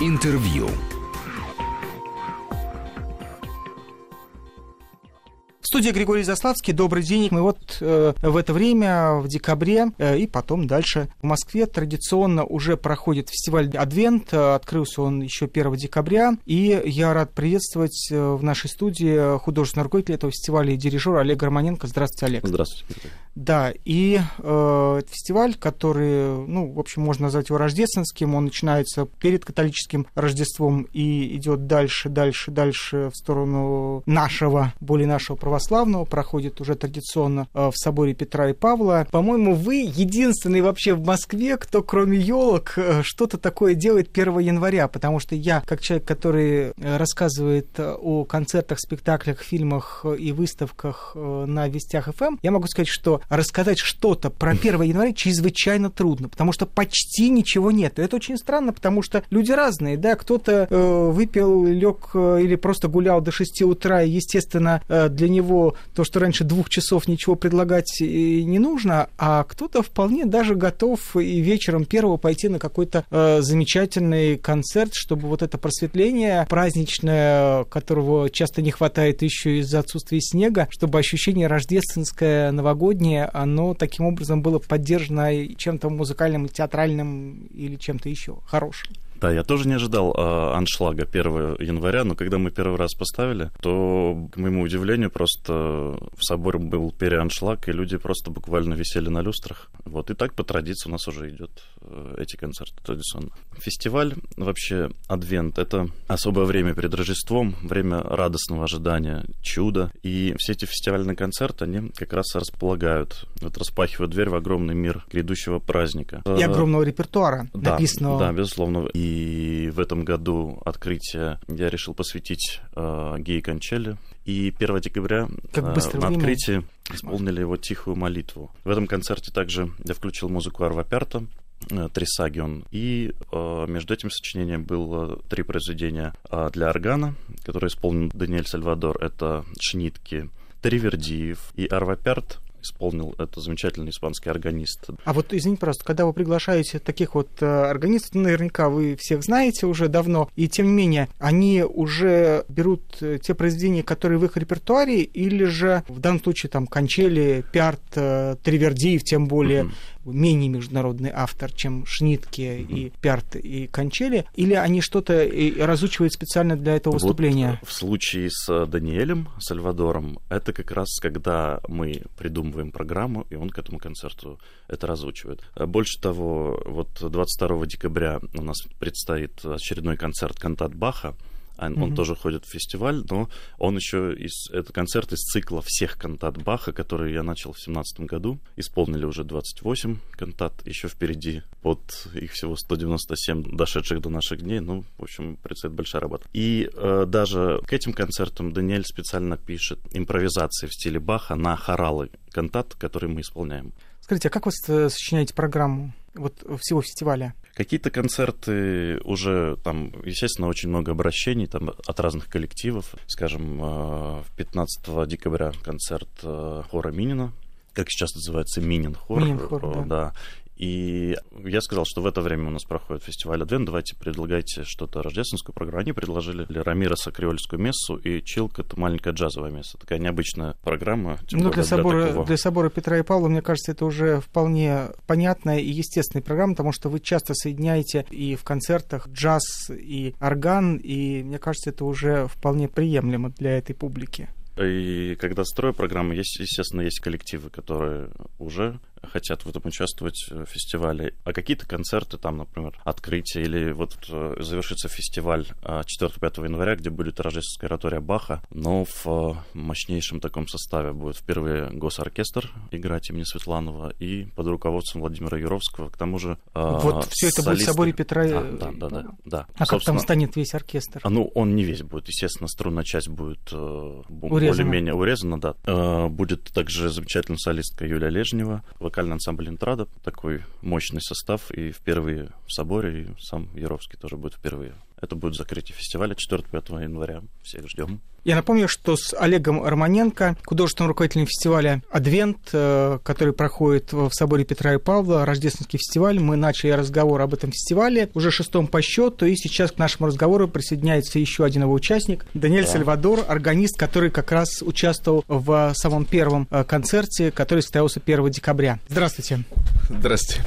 Интервью. Студии Григорий Заславский. Добрый день. Мы вот э, в это время, в декабре, э, и потом дальше в Москве традиционно уже проходит фестиваль «Адвент». Открылся он еще 1 декабря. И я рад приветствовать э, в нашей студии художественного руководителя этого фестиваля и дирижера Олега Романенко. Здравствуйте, Олег. Здравствуйте. Да, и э, фестиваль, который, ну, в общем, можно назвать его рождественским, он начинается перед католическим Рождеством и идет дальше, дальше, дальше в сторону нашего, более нашего православного, проходит уже традиционно э, в соборе Петра и Павла. По-моему, вы единственный вообще в Москве, кто кроме елок э, что-то такое делает 1 января, потому что я, как человек, который э, рассказывает о концертах, спектаклях, фильмах и выставках на Вестях ФМ, я могу сказать, что рассказать что-то про 1 января чрезвычайно трудно, потому что почти ничего нет. Это очень странно, потому что люди разные, да, кто-то э, выпил, лег э, или просто гулял до 6 утра, и, естественно, э, для него то, что раньше двух часов ничего предлагать не нужно, а кто-то вполне даже готов и вечером первого пойти на какой-то э, замечательный концерт, чтобы вот это просветление праздничное, которого часто не хватает еще из-за отсутствия снега, чтобы ощущение рождественское, новогоднее оно таким образом было поддержано чем-то музыкальным, театральным или чем-то еще хорошим. Да, я тоже не ожидал э, аншлага 1 января, но когда мы первый раз поставили, то, к моему удивлению, просто в соборе был переаншлаг, и люди просто буквально висели на люстрах. Вот, и так по традиции у нас уже идет э, эти концерты традиционно. Фестиваль, вообще, Адвент, это особое время перед Рождеством, время радостного ожидания чуда, и все эти фестивальные концерты, они как раз располагают, вот распахивают дверь в огромный мир грядущего праздника. И огромного репертуара, да, написанного. Да, безусловно. И и в этом году открытие я решил посвятить э, Геи Кончели. И 1 декабря э, на открытии исполнили его тихую молитву. В этом концерте также я включил музыку Арва Пярта, э, Трисагион. И э, между этим сочинением было три произведения э, для органа, которые исполнил Даниэль Сальвадор. Это «Шнитки», Тривердиев и Арва Пярт исполнил это замечательный испанский органист. А вот, извините, просто, когда вы приглашаете таких вот э, органистов, ну, наверняка вы всех знаете уже давно, и тем не менее, они уже берут э, те произведения, которые в их репертуаре, или же в данном случае там Кончели, Пиарт, э, Тривердиев, тем более, mm-hmm менее международный автор, чем Шнитке mm-hmm. и Пярт и Кончели, или они что-то разучивают специально для этого вот выступления? В случае с Даниэлем Сальвадором, это как раз когда мы придумываем программу, и он к этому концерту это разучивает. Больше того, вот 22 декабря у нас предстоит очередной концерт «Кантат Баха», он mm-hmm. тоже ходит в фестиваль, но он еще из это концерт из цикла всех кантат Баха, которые я начал в семнадцатом году. Исполнили уже 28 кантат, еще впереди под их всего 197 дошедших до наших дней. Ну, в общем, предстоит большая работа. И э, даже к этим концертам Даниэль специально пишет импровизации в стиле Баха на хоралы кантат, которые мы исполняем. Скажите, а как вы э, сочиняете программу вот всего фестиваля? Какие-то концерты уже там, естественно, очень много обращений там от разных коллективов. Скажем, 15 э, декабря концерт э, хора Минина, как сейчас называется, Минин хор. Минин хор, да. да. И я сказал, что в это время у нас проходит фестиваль Адвент, давайте предлагайте что-то рождественскую программу. Они предложили для Рамироса креольскую мессу, и Чилк — это маленькая джазовая месса. Такая необычная программа. Ну, для, собора, для, такого... для собора Петра и Павла, мне кажется, это уже вполне понятная и естественная программа, потому что вы часто соединяете и в концертах джаз, и орган, и мне кажется, это уже вполне приемлемо для этой публики. И когда строю программу, есть, естественно, есть коллективы, которые уже хотят в этом участвовать в фестивале. А какие-то концерты, там, например, открытие или вот э, завершится фестиваль 4-5 э, января, где будет рождественская оратория Баха, но в э, мощнейшем таком составе будет впервые госоркестр играть имени Светланова и под руководством Владимира Юровского. К тому же Вот все это будет в соборе Петра... А, да, да, да, да. А как там станет весь оркестр? А, ну, он не весь будет. Естественно, струнная часть будет более-менее урезана, да. Будет также замечательная солистка Юлия Лежнева, вокальный ансамбль «Интрада», такой мощный состав, и впервые в соборе, и сам Яровский тоже будет впервые. Это будет закрытие фестиваля 4-5 января. Всех ждем. Я напомню, что с Олегом Романенко, художественным руководителем фестиваля «Адвент», э, который проходит в соборе Петра и Павла, рождественский фестиваль, мы начали разговор об этом фестивале, уже шестом по счету, и сейчас к нашему разговору присоединяется еще один его участник, Даниэль да. Сальвадор, органист, который как раз участвовал в самом первом э, концерте, который состоялся 1 декабря. Здравствуйте. Здравствуйте.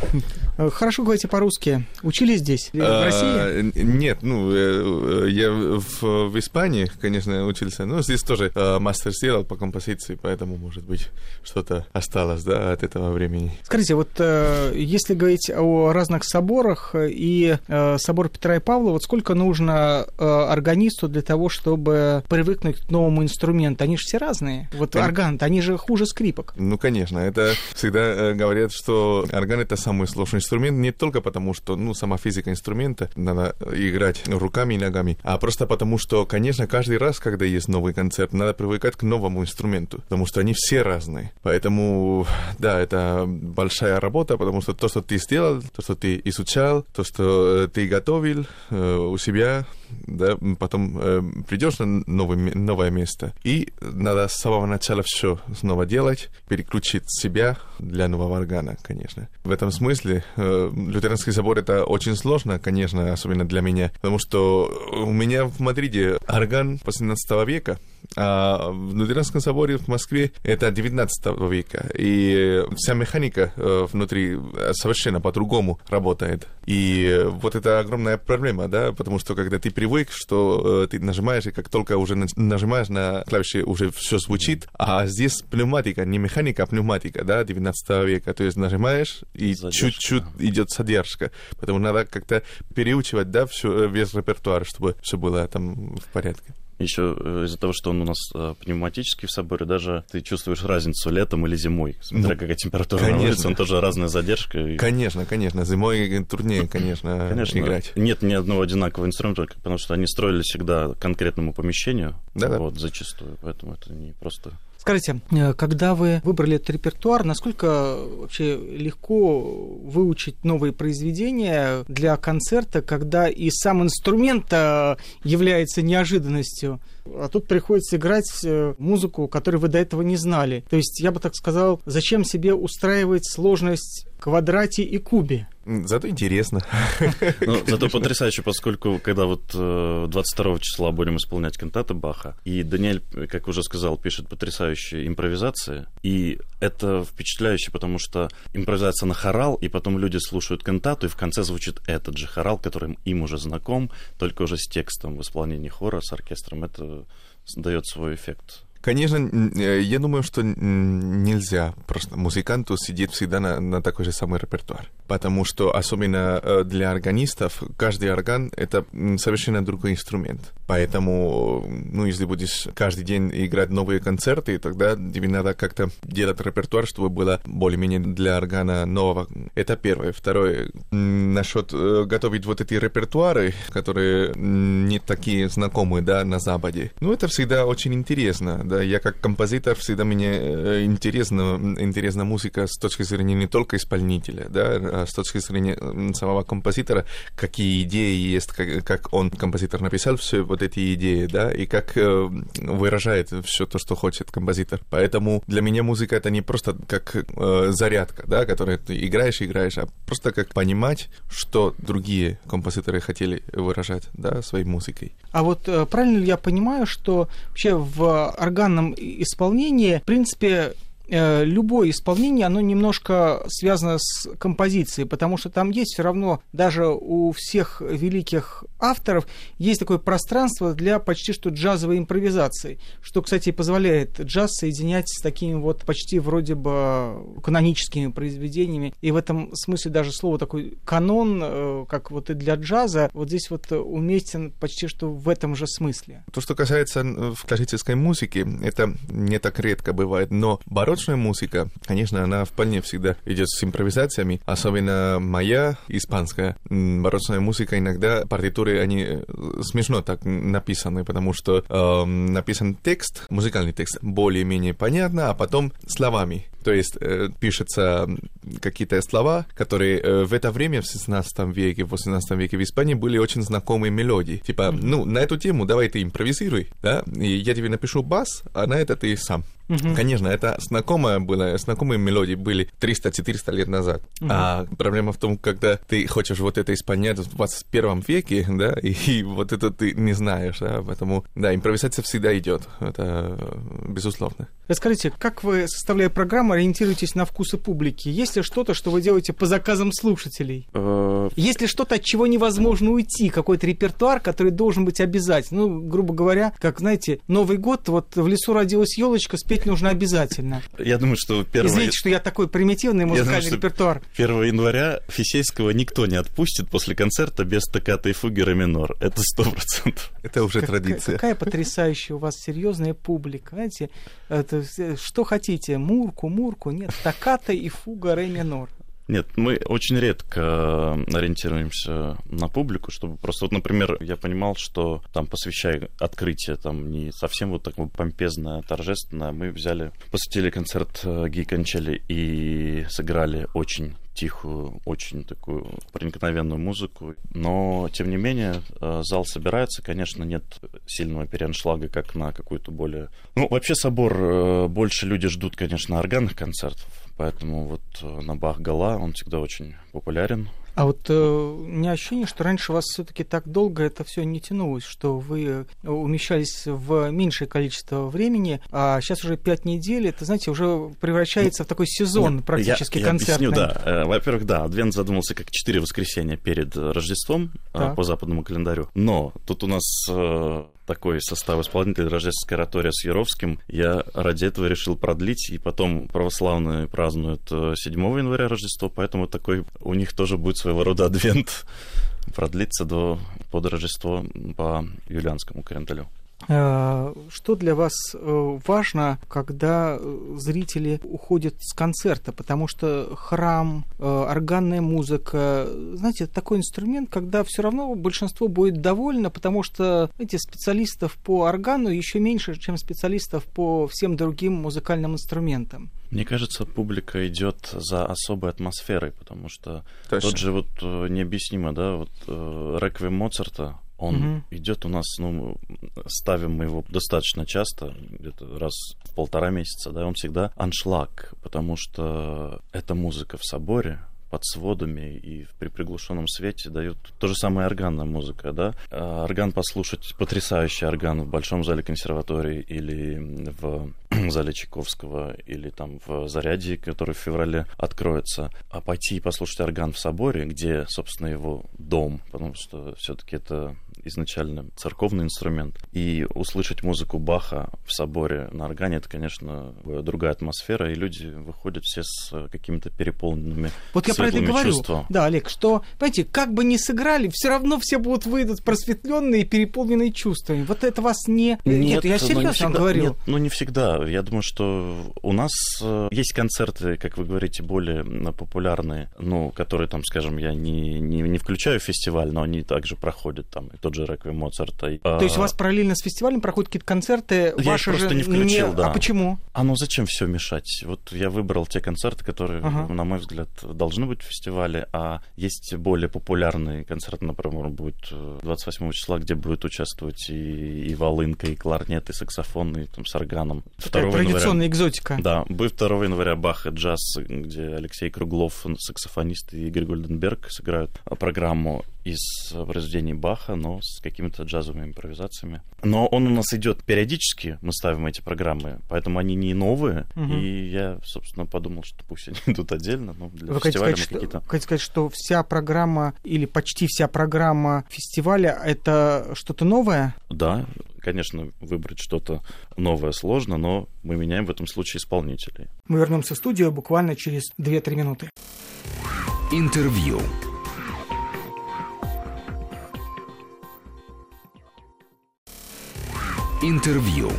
Э, хорошо говорите по-русски. Учились здесь, в а, России? Нет, ну, я в, в Испании, конечно, учился. Ну, здесь тоже э, мастер сделал по композиции, поэтому, может быть, что-то осталось, да, от этого времени. Скажите, вот э, если говорить о разных соборах и э, собор Петра и Павла, вот сколько нужно э, органисту для того, чтобы привыкнуть к новому инструменту? Они же все разные. Вот Кон... орган они же хуже скрипок. Ну, конечно, это всегда э, говорят, что орган это самый сложный инструмент, не только потому, что, ну, сама физика инструмента, надо играть руками и ногами, а просто потому, что, конечно, каждый раз, когда есть новый концерт, надо привыкать к новому инструменту, потому что они все разные. Поэтому, да, это большая работа, потому что то, что ты сделал, то, что ты изучал, то, что э, ты готовил э, у себя, да, потом э, придешь на новый, новое место, и надо с самого начала все снова делать, переключить себя для нового органа, конечно. В этом смысле э, лютеранский собор это очень сложно, конечно, особенно для меня, потому что у меня в Мадриде орган 18 века, а в Лютеранском соборе в Москве это 19 века. И вся механика э, внутри совершенно по-другому работает. И вот это огромная проблема, да, потому что когда ты привык, что э, ты нажимаешь, и как только уже нажимаешь на клавиши, уже все звучит, а здесь пневматика, не механика, а пневматика, да, 19 века. То есть нажимаешь, и чуть-чуть идет задержка. Поэтому надо как-то переучивать, да, все, э, весь репертуар, чтобы все было там в порядке. Еще э, из-за того, что он у нас э, пневматический в соборе, даже ты чувствуешь разницу летом или зимой, смотря ну, какая температура конечно. на улице, он тоже разная задержка. И... Конечно, конечно, зимой труднее, конечно, конечно, играть. Нет ни одного одинакового инструмента, потому что они строили всегда конкретному помещению, да, вот, зачастую, поэтому это не просто Скажите, э, когда вы выбрали этот репертуар, насколько вообще легко выучить новые произведения для концерта, когда и сам инструмент э, является неожиданностью? А тут приходится играть э, музыку, которую вы до этого не знали. То есть, я бы так сказал, зачем себе устраивать сложность квадрате и кубе? Зато интересно. Ну, зато потрясающе, поскольку когда вот 22 э, числа будем исполнять кантаты Баха, и Даниэль, как уже сказал, пишет потрясающие импровизации, и это впечатляюще, потому что импровизация на хорал, и потом люди слушают кантату, и в конце звучит этот же хорал, который им уже знаком, только уже с текстом в исполнении хора, с оркестром. Это дает свой эффект Конечно, э, я думаю, что нельзя просто музыканту сидеть всегда на, на такой же самый репертуар. Потому что, особенно э, для органистов, каждый орган — это совершенно другой инструмент. Поэтому, ну, если будешь каждый день играть новые концерты, тогда тебе надо как-то делать репертуар, чтобы было более-менее для органа нового. Это первое. Второе, насчет э, готовить вот эти репертуары, которые не такие знакомые, да, на Западе. Ну, это всегда очень интересно да, я как композитор всегда мне э, интересна, интересна музыка с точки зрения не только исполнителя, да, а с точки зрения самого композитора, какие идеи есть, как, как он, композитор, написал все вот эти идеи, да, и как э, выражает все то, что хочет композитор. Поэтому для меня музыка это не просто как э, зарядка, да, которую ты играешь, играешь, а просто как понимать, что другие композиторы хотели выражать, да, своей музыкой. А вот правильно ли я понимаю, что вообще в организации органном исполнении, в принципе, любое исполнение, оно немножко связано с композицией, потому что там есть все равно, даже у всех великих авторов, есть такое пространство для почти что джазовой импровизации, что, кстати, позволяет джаз соединять с такими вот почти вроде бы каноническими произведениями. И в этом смысле даже слово такой канон, э, как вот и для джаза, вот здесь вот уместен почти что в этом же смысле. То, что касается в классической музыке, это не так редко бывает, но бороться барочная музыка, конечно, она вполне всегда идет с импровизациями, особенно моя испанская барочная музыка иногда партитуры они э, смешно так написаны, потому что э, написан текст, музыкальный текст более-менее понятно, а потом словами. То есть э, пишутся какие-то слова, которые э, в это время, в 16 веке, в 18 веке в Испании были очень знакомые мелодии. Типа, ну, на эту тему давай ты импровизируй, да, и я тебе напишу бас, а на это ты сам. Угу. Конечно, это знакомое было, знакомые мелодии были 300-400 лет назад. Угу. А проблема в том, когда ты хочешь вот это исполнять в 21 веке, да, и, и вот это ты не знаешь, да, поэтому, да, импровизация всегда идет, это безусловно. Скажите, как вы, составляя программу, ориентируетесь на вкусы публики? Есть ли что-то, что вы делаете по заказам слушателей? Э, Есть ли что-то, от чего невозможно уйти? Какой-то репертуар, который должен быть обязательно? Ну, грубо говоря, как, знаете, Новый год, вот в лесу родилась елочка, спеть нужно обязательно. Я думаю, что 1... Извините, что я такой примитивный музыкальный думаю, репертуар. 1 января Фисейского никто не отпустит после концерта без стаката и фуги минор. Это сто процентов. Это уже как, традиция. Какая потрясающая у вас серьезная публика. Знаете, это, что хотите, мурку, мурку, нет, стаката и фуга ре минор. Нет, мы очень редко ориентируемся на публику, чтобы просто, вот, например, я понимал, что там, посвящая открытие, там не совсем вот такое помпезное, торжественное, мы взяли, посвятили концерт э, Ги Кончели и сыграли очень тихую, очень такую проникновенную музыку. Но, тем не менее, э, зал собирается. Конечно, нет сильного переаншлага, как на какую-то более... Ну, вообще собор э, больше люди ждут, конечно, органных концертов. Поэтому вот э, на Бах Гала он всегда очень популярен. А вот э, не ощущение, что раньше у вас все-таки так долго это все не тянулось, что вы э, умещались в меньшее количество времени, а сейчас уже пять недель, это, знаете, уже превращается в такой сезон Нет, практически я, концертный. Я объясню, да. Э, во-первых, да, Адвент задумался как четыре воскресенья перед Рождеством так. по западному календарю, но тут у нас такой состав исполнителей рождественской оратории с Яровским, я ради этого решил продлить, и потом православные празднуют 7 января Рождество, поэтому такой у них тоже будет своего рода адвент продлится до под Рождество по юлианскому календарю. Э, что для вас э, важно, когда э, зрители уходят с концерта? Потому что храм, органная музыка, знаете, это такой инструмент, когда все равно большинство будет довольно, потому что эти специалистов по органу еще меньше, чем специалистов по всем другим музыкальным инструментам. Мне кажется, публика идет за особой атмосферой, потому что Точно. тот же вот необъяснимо, да, вот Реквием Моцарта, он угу. идет у нас, ну, ставим мы его достаточно часто, где-то раз в полтора месяца, да, он всегда аншлаг, потому что эта музыка в соборе, под сводами и при приглушенном свете дают то же самое органная музыка, да. А орган послушать, потрясающий орган в Большом зале консерватории или в зале Чайковского или там в Заряде, который в феврале откроется, а пойти и послушать орган в соборе, где, собственно, его дом, потому что все-таки это изначально церковный инструмент. И услышать музыку Баха в соборе на органе, это, конечно, другая атмосфера, и люди выходят все с какими-то переполненными Вот я про это говорю. Чувства. Да, Олег, что, понимаете, как бы ни сыграли, все равно все будут выйдут просветленные и переполненные чувствами. Вот это вас не... Нет, нет я серьезно не всегда, вам говорю. Нет, ну не всегда. Я думаю, что у нас э, есть концерты, как вы говорите, более популярные, ну, которые там, скажем, я не, не, не включаю в фестиваль, но они также проходят там. И тот же Реквием Моцарта. То есть у вас параллельно с фестивалем проходят какие-то концерты? Я ваши просто же не включил, не... да. А почему? А ну зачем все мешать? Вот я выбрал те концерты, которые, ага. на мой взгляд, должны быть в фестивале, а есть более популярные концерты, например, будет 28 э, числа, где будет участвовать и, и волынка, и кларнет, и саксофон, и там с органом. Традиционная января, экзотика. Да, будет 2 января Бах и джаз, где Алексей Круглов, саксофонист, и Игорь Гольденберг сыграют программу из произведений Баха, но с какими-то джазовыми импровизациями. Но он у нас идет периодически, мы ставим эти программы, поэтому они не новые. Угу. И я, собственно, подумал, что пусть они идут отдельно, но для Вы фестиваля сказать, какие-то... Что, хотите сказать, что вся программа или почти вся программа фестиваля — это что-то новое? Да, конечно, выбрать что-то новое сложно, но мы меняем в этом случае исполнителей. Мы вернемся в студию буквально через 2-3 минуты. Интервью. Интервью.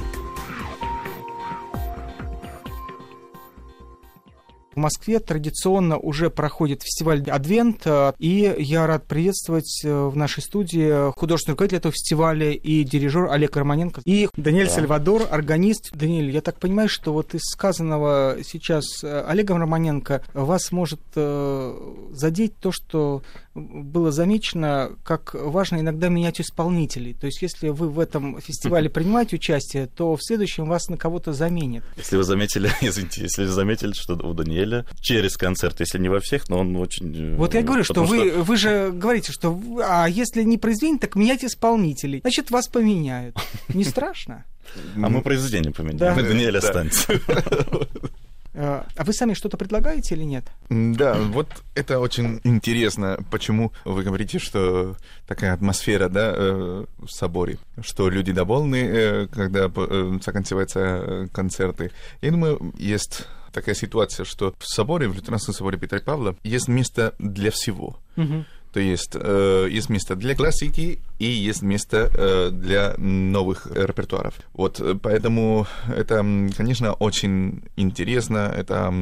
Москве традиционно уже проходит фестиваль «Адвент», и я рад приветствовать в нашей студии художественный руководитель этого фестиваля и дирижер Олег Романенко и Даниэль да. Сальвадор, органист. Даниэль, я так понимаю, что вот из сказанного сейчас Олегом Романенко вас может задеть то, что было замечено, как важно иногда менять исполнителей. То есть, если вы в этом фестивале принимаете участие, то в следующем вас на кого-то заменят. Если вы заметили, извините, если вы заметили, что у Даниэля через концерт, если не во всех, но он очень... Э, вот я говорю, что вы, что... вы же говорите, что а если не произведение, так менять исполнителей. Значит, вас поменяют. Не страшно? А мы произведение поменяем. Да. Даниэль останется. Э, а вы сами что-то предлагаете или нет? Да, вот это очень интересно, почему вы говорите, что такая атмосфера да, э, в соборе, что люди довольны, э, когда заканчиваются концерты. Я думаю, есть такая ситуация, что в соборе, в лютеранском соборе Петра и Павла, есть место для всего. Угу. То есть э, есть место для классики и есть место э, для новых репертуаров. Вот, поэтому это, конечно, очень интересно, это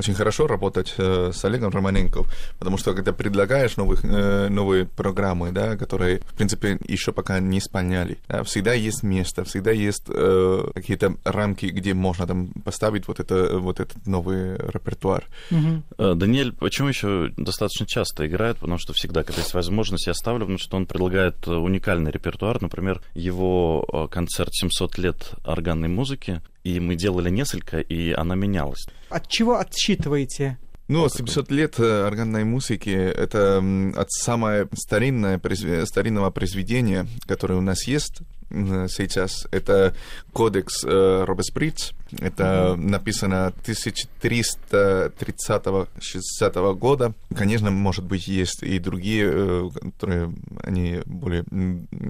очень хорошо работать э, с Олегом Романенко, потому что когда предлагаешь новых, э, новые программы, да, которые, в принципе, еще пока не исполняли, да, всегда есть место, всегда есть э, какие-то рамки, где можно там поставить вот, это, вот этот новый репертуар. Угу. Даниэль, почему еще достаточно часто играет? Потому что всегда, когда есть возможность, я ставлю, потому что он предлагает уникальный репертуар. Например, его концерт «700 лет органной музыки», и мы делали несколько, и она менялась. От чего отсчитываете? Ну, 700 лет э, органной музыки — это от самого старинное, старинного произведения, которое у нас есть, сейчас. Это кодекс э, Робесприц. Это mm-hmm. написано 1330-60 года. Конечно, может быть, есть и другие, э, которые они более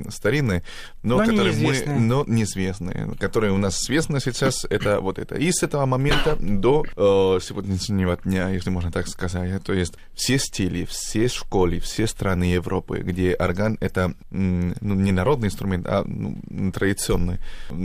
старинные, но, но которые неизвестные. мы, но неизвестные, которые у нас известны сейчас. Это вот это. И с этого момента до э, сегодняшнего дня, если можно так сказать, то есть все стили, все школы, все страны Европы, где орган это ну, не народный инструмент, а ну, традиционный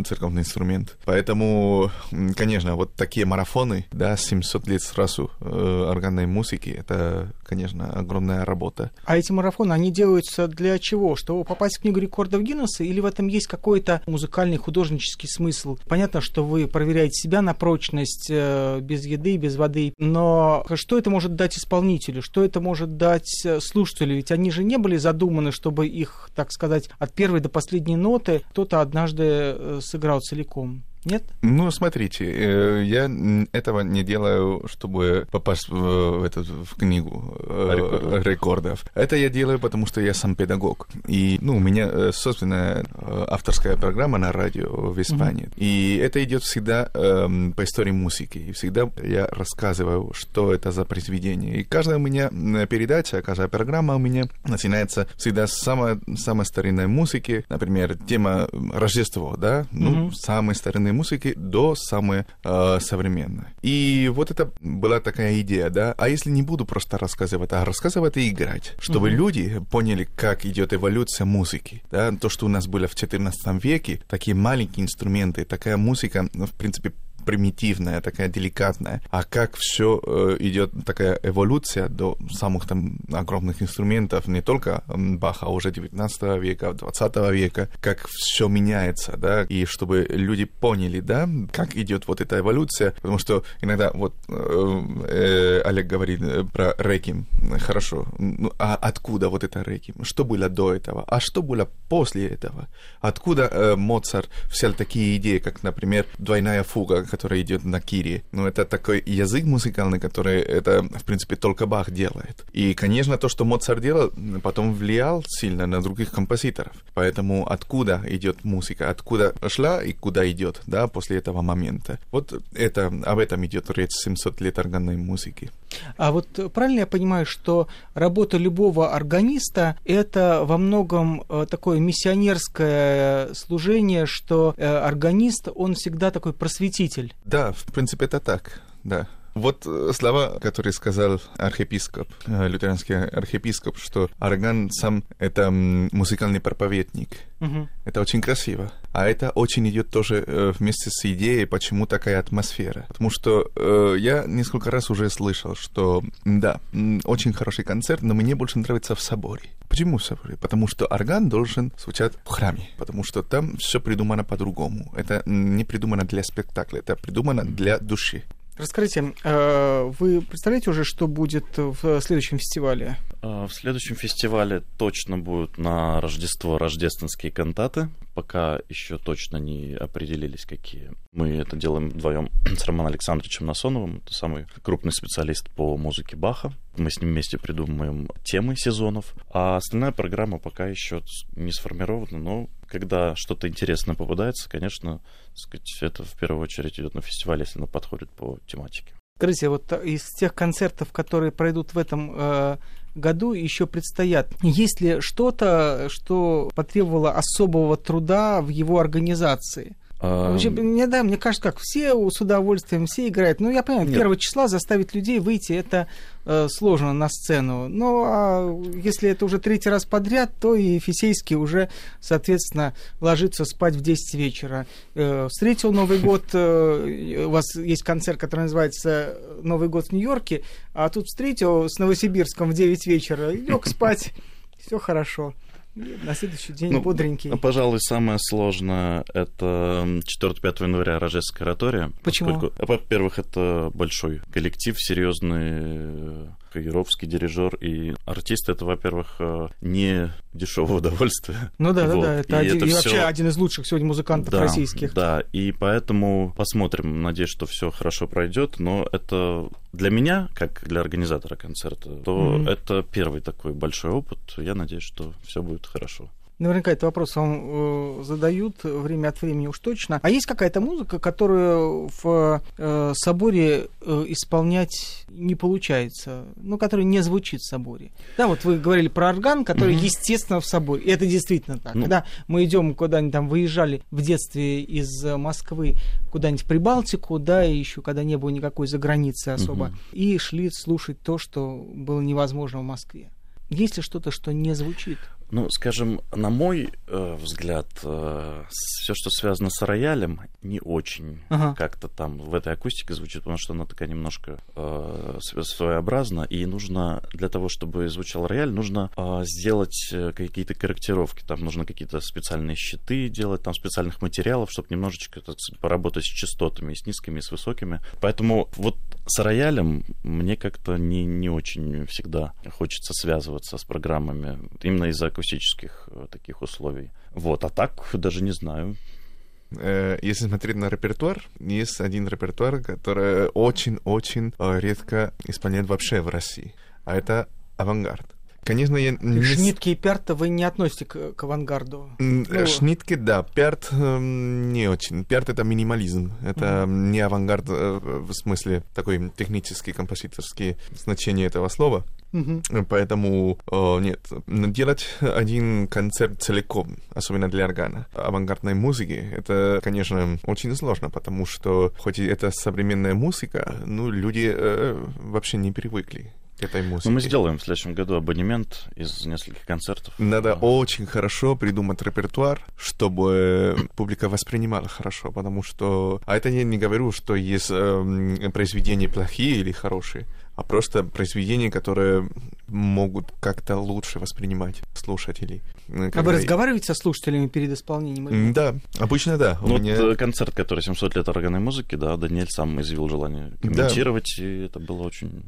церковный инструмент. Поэтому, конечно, вот такие марафоны, да, 700 лет сразу э, органной музыки, это, конечно, огромная работа. А эти марафоны, они делаются для чего? Чтобы попасть в книгу рекордов Гиннесса или в этом есть какой-то музыкальный, художнический смысл? Понятно, что вы проверяете себя на прочность э, без еды, без воды, но что это может дать исполнителю? Что это может дать э, слушателю? Ведь они же не были задуманы, чтобы их, так сказать, от первой до последней ноты кто-то однажды э, сыграл целиком. Нет? Ну, смотрите, э, я этого не делаю, чтобы попасть в, эту, в книгу э, рекордов. рекордов. Это я делаю, потому что я сам педагог. И, ну, у меня э, собственная авторская программа на радио в Испании. Mm-hmm. И это идет всегда э, по истории музыки. И всегда я рассказываю, что это за произведение. И каждая у меня передача, каждая программа у меня начинается всегда с самой, самой старинной музыки. Например, тема Рождество, да? Ну, mm-hmm. самой старинной музыки до самой э, современной. И вот это была такая идея, да, а если не буду просто рассказывать, а рассказывать и играть, чтобы mm-hmm. люди поняли, как идет эволюция музыки, да, то, что у нас было в XIV веке, такие маленькие инструменты, такая музыка, ну, в принципе, примитивная, такая деликатная, а как все э, идет такая эволюция до самых там огромных инструментов, не только Баха, а уже 19 века, 20 века, как все меняется, да, и чтобы люди поняли, да, как идет вот эта эволюция, потому что иногда вот э, э Олег говорит э, про реким, хорошо, ну, а откуда вот это реким, что было до этого, а что было после этого, откуда э, Моцарт взял такие идеи, как, например, двойная фуга, которая идет на кире. Ну, это такой язык музыкальный, который это, в принципе, только Бах делает. И, конечно, то, что Моцарт делал, потом влиял сильно на других композиторов. Поэтому откуда идет музыка, откуда шла и куда идет, да, после этого момента. Вот это, об этом идет речь 700 лет органной музыки. А вот правильно я понимаю, что работа любого органиста – это во многом э, такое миссионерское служение, что э, органист, он всегда такой просветитель? Да, в принципе, это так, да. Вот э, слова, которые сказал архиепископ, э, лютеранский архиепископ, что орган сам — это музыкальный проповедник. Мгм. Это очень красиво. А это очень идет тоже э, вместе с идеей, почему такая атмосфера. Потому что э, я несколько раз уже слышал, что да, очень хороший концерт, но мне больше нравится в соборе. Почему в соборе? Потому что орган должен звучать в храме. Потому что там все придумано по-другому. Это не придумано для спектакля, это придумано для души. Расскажите, э, вы представляете уже, что будет в следующем фестивале? А, В следующем фестивале точно будут на Рождество рождественские кантаты. Пока еще точно не определились, какие. Мы это делаем вдвоем с Романом Александровичем Насоновым. Это самый крупный специалист по музыке Баха. Мы с ним вместе придумываем темы сезонов. А остальная программа пока еще не сформирована, но когда что-то интересное попадается, конечно, сказать, это в первую очередь идет на фестиваль, если оно подходит по тематике. Скажите, вот из тех концертов, которые пройдут в этом э, году, еще предстоят. Есть ли что-то, что потребовало особого труда в его организации? А, Вообще, мне, да, мне кажется, как все с удовольствием, все играют. Ну, я понимаю, Нет. первого числа заставить людей выйти, это э, сложно на сцену. Ну, а если это уже третий раз подряд, то и Фисейский уже, соответственно, ложится спать в 10 вечера. Э, встретил Новый год, э, у вас есть концерт, который называется «Новый год в Нью-Йорке», а тут встретил с Новосибирском в 9 вечера, лег спать, все хорошо. На следующий день Ну, бодренький. Ну, пожалуй, самое сложное это 4-5 января Рождественская оратория. Почему? Поскольку, во-первых, это большой коллектив, серьезный Каировский дирижер и артист. Это, во-первых, э, не дешевое удовольствие. Ну да, да, Вот. да. Это, И один, это и вообще один из лучших сегодня музыкантов Да, российских. Да, и поэтому посмотрим. Надеюсь, что все хорошо пройдет. Но это для меня, как для организатора концерта, то Мгм. это первый такой большой опыт. Я надеюсь, что все будет хорошо. Наверняка этот вопрос вам э, задают время от времени уж точно. А есть какая-то музыка, которую в э, соборе э, исполнять не получается, ну, которая не звучит в соборе? Да, вот вы говорили про орган, который, Мгм. естественно, в соборе. И это действительно так. Ну. Когда мы идем куда-нибудь там, выезжали в детстве из Москвы куда-нибудь в Прибалтику, да, и еще когда не было никакой заграницы особо, Мгм. и шли слушать то, что было невозможно в Москве. Есть ли что-то, что не звучит? Ну, скажем, на мой э, взгляд, все, что связано с роялем, не очень Ага. как-то там в этой акустике звучит, потому что она такая немножко э, св- своеобразна, и нужно для того, чтобы звучал рояль, нужно э, сделать э, какие-то корректировки. Там нужно какие-то специальные щиты делать, там специальных материалов, чтобы немножечко так поработать с частотами, и с низкими, и с высокими. Поэтому вот с роялем мне как-то не, не очень всегда хочется связываться с программами именно из-за акустических э, таких условий. Вот, а так даже не знаю. Э, Если смотреть на репертуар, есть один репертуар, который очень-очень э, редко исполняет вообще в России, а это авангард. Конечно, я не... Шнитки и Пярта вы не относите к, к авангарду. Ну, Шнитке, да. Пярт эм, не очень. Пярт — это минимализм. Это не авангард э, в смысле такой технический, композиторский значение этого слова. Мгм. Поэтому э, нет. Делать один концерт целиком, особенно для органа, авангардной музыки, это, конечно, очень сложно, потому что хоть и это современная музыка, ну, люди э, вообще не привыкли к этой музыке. Но мы сделаем в следующем году абонемент из нескольких концертов. Надо А, очень хорошо придумать репертуар, чтобы публика воспринимала хорошо, потому что... А это я не говорю, что есть эм, произведения плохие или хорошие, а просто произведения, которые могут как-то лучше воспринимать слушателей. Э, А когда- вы разговариваете со слушателями перед исполнением? или М, нет? Да, обычно да. Ну, меня- вот, э, концерт, который 700 лет органной музыки, да, Даниэль сам изъявил желание Да. комментировать, и это было очень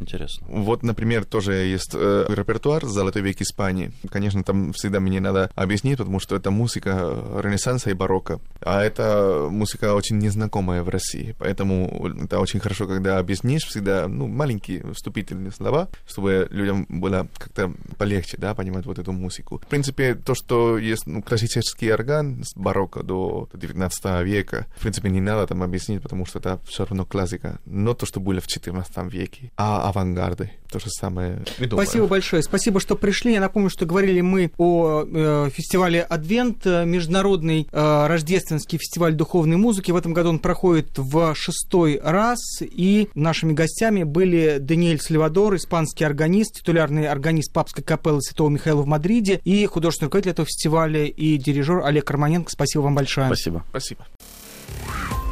интересно. Вот, например, тоже есть э, репертуар «Золотой век Испании». Конечно, там всегда мне надо объяснить, потому что это музыка Ренессанса и барокко. А это музыка очень незнакомая в России. Поэтому это очень хорошо, когда объяснишь всегда, ну, маленькие вступительные слова, чтобы людям было как-то полегче, да, понимать вот эту музыку. В принципе, то, что есть ну, классический орган с барокко до 19 века, в принципе, не надо там объяснить, потому что это все равно классика. Но то, что было в 14 веке. А авангарды. То же самое. думаю. Спасибо большое. Спасибо, что пришли. Я напомню, что говорили мы о э, фестивале Адвент, э, международный э, рождественский фестиваль духовной музыки. В этом году он проходит в шестой раз. И нашими гостями были Даниэль Сальвадор, испанский органист, титулярный органист папской капеллы Святого Михаила в Мадриде и художественный руководитель этого фестиваля и дирижер Олег Романенко. Спасибо вам большое. Спасибо. Спасибо.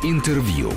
Интервью.